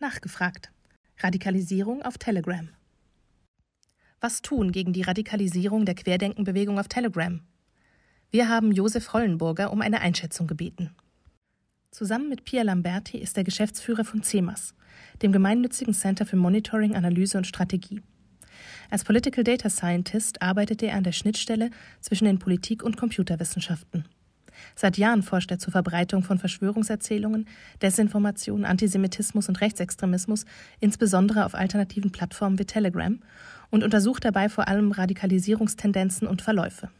Nachgefragt. Radikalisierung auf Telegram. Was tun gegen die Radikalisierung der Querdenkenbewegung auf Telegram? Wir haben Josef Hollenburger um eine Einschätzung gebeten. Zusammen mit Pia Lamberti ist er Geschäftsführer von CEMAS, dem gemeinnützigen Center für Monitoring, Analyse und Strategie. Als Political Data Scientist arbeitet er an der Schnittstelle zwischen den Politik- und Computerwissenschaften. Seit Jahren forscht er zur Verbreitung von Verschwörungserzählungen, Desinformation, Antisemitismus und Rechtsextremismus, insbesondere auf alternativen Plattformen wie Telegram, und untersucht dabei vor allem Radikalisierungstendenzen und Verläufe.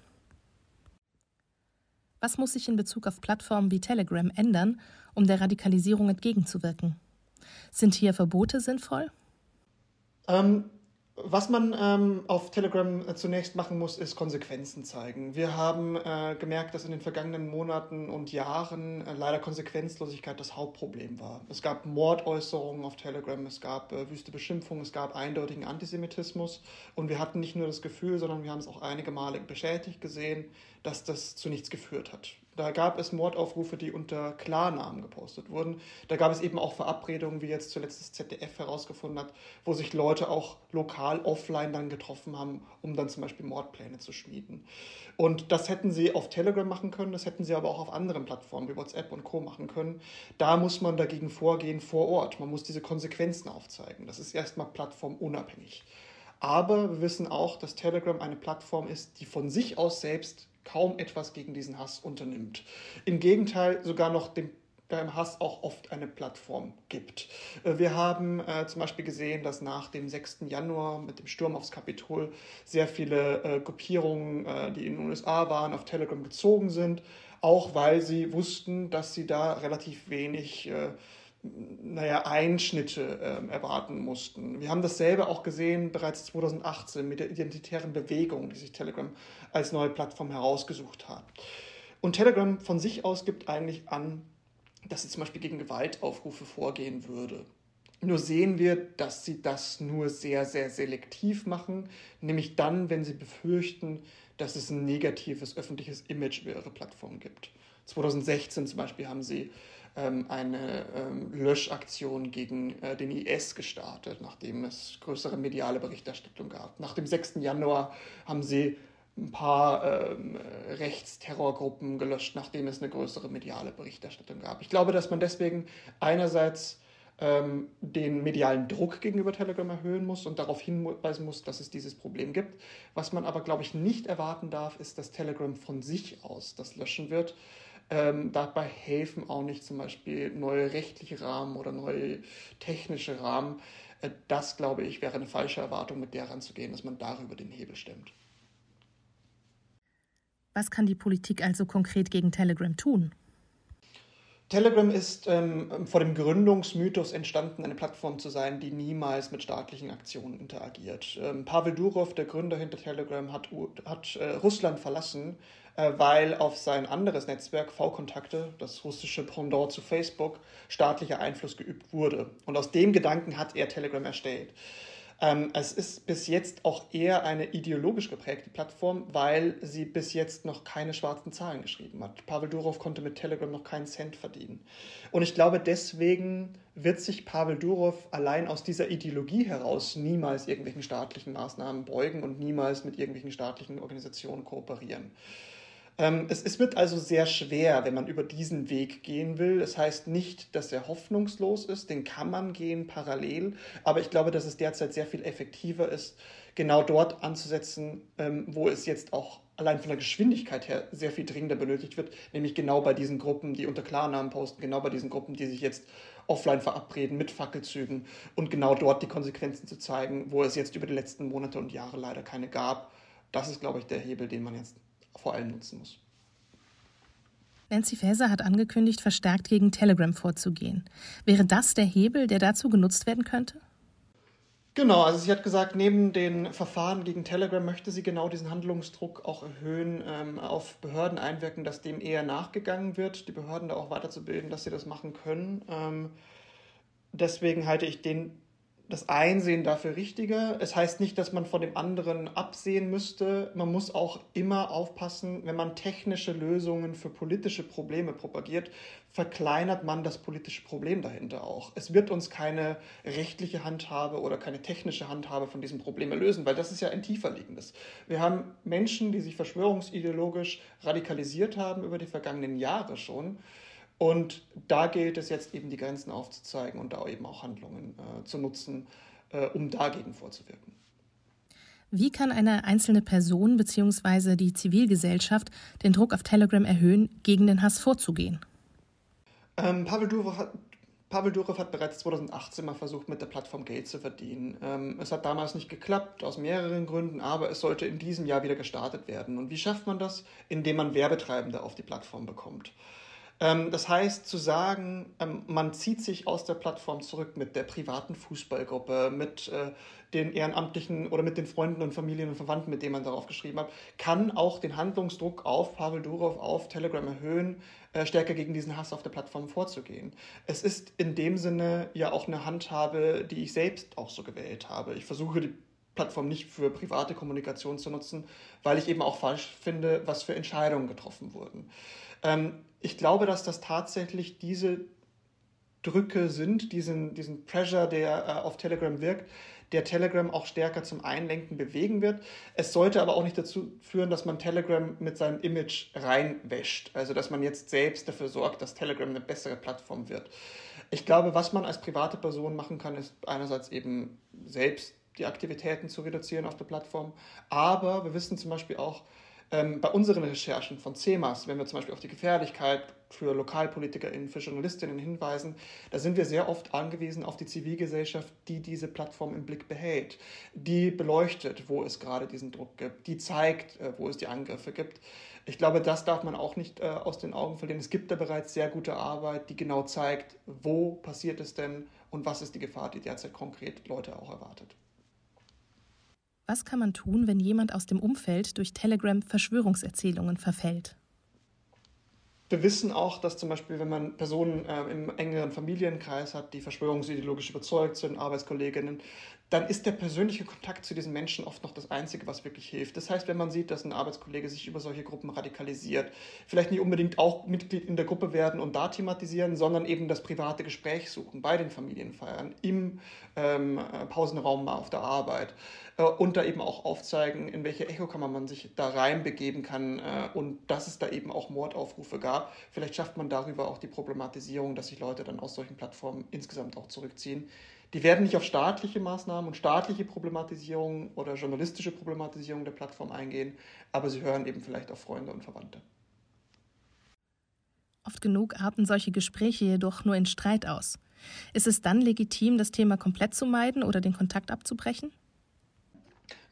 Was muss sich in Bezug auf Plattformen wie Telegram ändern, um der Radikalisierung entgegenzuwirken? Sind hier Verbote sinnvoll? Ähm, was man ähm, auf Telegram äh, zunächst machen muss, ist Konsequenzen zeigen. Wir haben äh, gemerkt, dass in den vergangenen Monaten und Jahren äh, leider Konsequenzlosigkeit das Hauptproblem war. Es gab Mordäußerungen auf Telegram, es gab äh, wüste Beschimpfungen, es gab eindeutigen Antisemitismus und wir hatten nicht nur das Gefühl, sondern wir haben es auch einige Male bestätigt gesehen, dass das zu nichts geführt hat. Da gab es Mordaufrufe, die unter Klarnamen gepostet wurden. Da gab es eben auch Verabredungen, wie jetzt zuletzt das ZDF herausgefunden hat, wo sich Leute auch lokal offline dann getroffen haben, um dann zum Beispiel Mordpläne zu schmieden. Und das hätten sie auf Telegram machen können, das hätten sie aber auch auf anderen Plattformen wie WhatsApp und Co. machen können. Da muss man dagegen vorgehen vor Ort. Man muss diese Konsequenzen aufzeigen. Das ist erstmal plattformunabhängig. Aber wir wissen auch, dass Telegram eine Plattform ist, die von sich aus selbst kaum etwas gegen diesen Hass unternimmt. Im Gegenteil, sogar noch dem beim Hass auch oft eine Plattform gibt. Äh, wir haben äh, zum Beispiel gesehen, dass nach dem 6. Januar mit dem Sturm aufs Kapitol sehr viele äh, Gruppierungen, äh, die in den USA waren, auf Telegram gezogen sind, auch weil sie wussten, dass sie da relativ wenig äh, naja, Einschnitte äh, erwarten mussten. Wir haben dasselbe auch gesehen bereits 2018 mit der identitären Bewegung, die sich Telegram als neue Plattform herausgesucht hat. Und Telegram von sich aus gibt eigentlich an, dass sie zum Beispiel gegen Gewaltaufrufe vorgehen würde. Nur sehen wir, dass sie das nur sehr, sehr selektiv machen, nämlich dann, wenn sie befürchten, dass es ein negatives öffentliches Image über ihre Plattform gibt. 2016 zum Beispiel haben sie ähm, eine ähm, Löschaktion gegen äh, den IS gestartet, nachdem es größere mediale Berichterstattung gab. Nach dem 6. Januar haben sie ein paar ähm, Rechtsterrorgruppen gelöscht, nachdem es eine größere mediale Berichterstattung gab. Ich glaube, dass man deswegen einerseits ähm, den medialen Druck gegenüber Telegram erhöhen muss und darauf hinweisen muss, dass es dieses Problem gibt. Was man aber, glaube ich, nicht erwarten darf, ist, dass Telegram von sich aus das löschen wird, ähm, dabei helfen auch nicht zum Beispiel neue rechtliche Rahmen oder neue technische Rahmen. Äh, das, glaube ich, wäre eine falsche Erwartung, mit der ranzugehen, dass man darüber den Hebel stemmt. Was kann die Politik also konkret gegen Telegram tun? Telegram ist ähm, vor dem Gründungsmythos entstanden, eine Plattform zu sein, die niemals mit staatlichen Aktionen interagiert. Ähm, Pavel Durov, der Gründer hinter Telegram, hat, hat äh, Russland verlassen, äh, weil auf sein anderes Netzwerk V-Kontakte, das russische Pendant zu Facebook, staatlicher Einfluss geübt wurde. Und aus dem Gedanken hat er Telegram erstellt. Ähm, es ist bis jetzt auch eher eine ideologisch geprägte Plattform, weil sie bis jetzt noch keine schwarzen Zahlen geschrieben hat. Pavel Durov konnte mit Telegram noch keinen Cent verdienen. Und ich glaube, deswegen wird sich Pavel Durov allein aus dieser Ideologie heraus niemals irgendwelchen staatlichen Maßnahmen beugen und niemals mit irgendwelchen staatlichen Organisationen kooperieren. Ähm, es, es wird also sehr schwer, wenn man über diesen Weg gehen will. Das heißt nicht, dass er hoffnungslos ist, den kann man gehen parallel, aber ich glaube, dass es derzeit sehr viel effektiver ist, genau dort anzusetzen, ähm, wo es jetzt auch allein von der Geschwindigkeit her sehr viel dringender benötigt wird, nämlich genau bei diesen Gruppen, die unter Klarnamen posten, genau bei diesen Gruppen, die sich jetzt offline verabreden mit Fackelzügen und genau dort die Konsequenzen zu zeigen, wo es jetzt über die letzten Monate und Jahre leider keine gab. Das ist, glaube ich, der Hebel, den man jetzt vor allem nutzen muss. Nancy Faeser hat angekündigt, verstärkt gegen Telegram vorzugehen. Wäre das der Hebel, der dazu genutzt werden könnte? Genau, also sie hat gesagt, neben den Verfahren gegen Telegram möchte sie genau diesen Handlungsdruck auch erhöhen, ähm, auf Behörden einwirken, dass dem eher nachgegangen wird, die Behörden da auch weiterzubilden, dass sie das machen können. Ähm, deswegen halte ich den das Einsehen dafür richtiger. Es heißt nicht, dass man von dem anderen absehen müsste. Man muss auch immer aufpassen, wenn man technische Lösungen für politische Probleme propagiert, verkleinert man das politische Problem dahinter auch. Es wird uns keine rechtliche Handhabe oder keine technische Handhabe von diesem Problem lösen, weil das ist ja ein tiefer liegendes. Wir haben Menschen, die sich verschwörungsideologisch radikalisiert haben über die vergangenen Jahre schon und da gilt es jetzt eben die Grenzen aufzuzeigen und da eben auch Handlungen äh, zu nutzen, äh, um dagegen vorzuwirken. Wie kann eine einzelne Person bzw. die Zivilgesellschaft den Druck auf Telegram erhöhen, gegen den Hass vorzugehen? Ähm, Pavel, Durov hat, Pavel Durov hat bereits 2018 mal versucht, mit der Plattform Geld zu verdienen. Ähm, es hat damals nicht geklappt, aus mehreren Gründen, aber es sollte in diesem Jahr wieder gestartet werden. Und wie schafft man das? Indem man Werbetreibende auf die Plattform bekommt. Ähm, das heißt, zu sagen, ähm, man zieht sich aus der Plattform zurück mit der privaten Fußballgruppe, mit äh, den Ehrenamtlichen oder mit den Freunden und Familien und Verwandten, mit denen man darauf geschrieben hat, kann auch den Handlungsdruck auf Pavel Durov, auf Telegram erhöhen, äh, stärker gegen diesen Hass auf der Plattform vorzugehen. Es ist in dem Sinne ja auch eine Handhabe, die ich selbst auch so gewählt habe. Ich versuche die Plattform nicht für private Kommunikation zu nutzen, weil ich eben auch falsch finde, was für Entscheidungen getroffen wurden. Ähm, ich glaube, dass das tatsächlich diese Drücke sind, diesen, diesen Pressure, der äh, auf Telegram wirkt, der Telegram auch stärker zum Einlenken bewegen wird. Es sollte aber auch nicht dazu führen, dass man Telegram mit seinem Image reinwäscht. Also dass man jetzt selbst dafür sorgt, dass Telegram eine bessere Plattform wird. Ich glaube, was man als private Person machen kann, ist einerseits eben selbst die Aktivitäten zu reduzieren auf der Plattform. Aber wir wissen zum Beispiel auch, ähm, bei unseren Recherchen von CEMAS, wenn wir zum Beispiel auf die Gefährlichkeit für LokalpolitikerInnen, für JournalistInnen hinweisen, da sind wir sehr oft angewiesen auf die Zivilgesellschaft, die diese Plattform im Blick behält, die beleuchtet, wo es gerade diesen Druck gibt, die zeigt, äh, wo es die Angriffe gibt. Ich glaube, das darf man auch nicht äh, aus den Augen verlieren. Es gibt da bereits sehr gute Arbeit, die genau zeigt, wo passiert es denn und was ist die Gefahr, die derzeit konkret Leute auch erwartet. Was kann man tun, wenn jemand aus dem Umfeld durch Telegram Verschwörungserzählungen verfällt? Wir wissen auch, dass zum Beispiel, wenn man Personen äh, im engeren Familienkreis hat, die verschwörungsideologisch überzeugt sind, Arbeitskolleginnen, dann ist der persönliche Kontakt zu diesen Menschen oft noch das Einzige, was wirklich hilft. Das heißt, wenn man sieht, dass ein Arbeitskollege sich über solche Gruppen radikalisiert, vielleicht nicht unbedingt auch Mitglied in der Gruppe werden und da thematisieren, sondern eben das private Gespräch suchen bei den Familienfeiern, im ähm, Pausenraum mal auf der Arbeit äh, und da eben auch aufzeigen, in welche Echokammer man sich da reinbegeben kann äh, und dass es da eben auch Mordaufrufe gab. Vielleicht schafft man darüber auch die Problematisierung, dass sich Leute dann aus solchen Plattformen insgesamt auch zurückziehen. Die werden nicht auf staatliche Maßnahmen und staatliche Problematisierung oder journalistische Problematisierung der Plattform eingehen, aber sie hören eben vielleicht auf Freunde und Verwandte. Oft genug arten solche Gespräche jedoch nur in Streit aus. Ist es dann legitim, das Thema komplett zu meiden oder den Kontakt abzubrechen?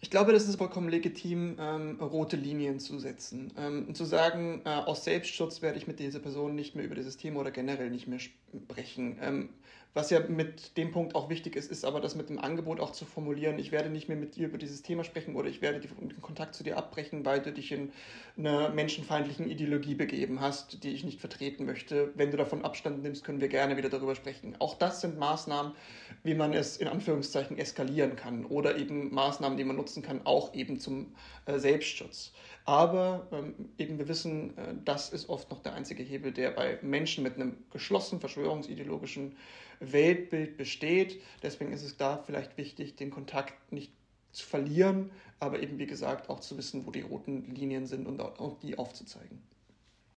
Ich glaube, das ist vollkommen legitim, ähm, rote Linien zu setzen. Ähm, zu sagen, äh, aus Selbstschutz werde ich mit dieser Person nicht mehr über dieses Thema oder generell nicht mehr sprechen. Ähm, was ja mit dem Punkt auch wichtig ist, ist aber das mit dem Angebot auch zu formulieren. Ich werde nicht mehr mit dir über dieses Thema sprechen oder ich werde den Kontakt zu dir abbrechen, weil du dich in einer menschenfeindlichen Ideologie begeben hast, die ich nicht vertreten möchte. Wenn du davon Abstand nimmst, können wir gerne wieder darüber sprechen. Auch das sind Maßnahmen, wie man es in Anführungszeichen eskalieren kann oder eben Maßnahmen, die man nutzen kann, auch eben zum äh, Selbstschutz. Aber ähm, eben wir wissen, äh, das ist oft noch der einzige Hebel, der bei Menschen mit einem geschlossenen verschwörungsideologischen Weltbild besteht. Deswegen ist es da vielleicht wichtig, den Kontakt nicht zu verlieren, aber eben wie gesagt auch zu wissen, wo die roten Linien sind und auch die aufzuzeigen.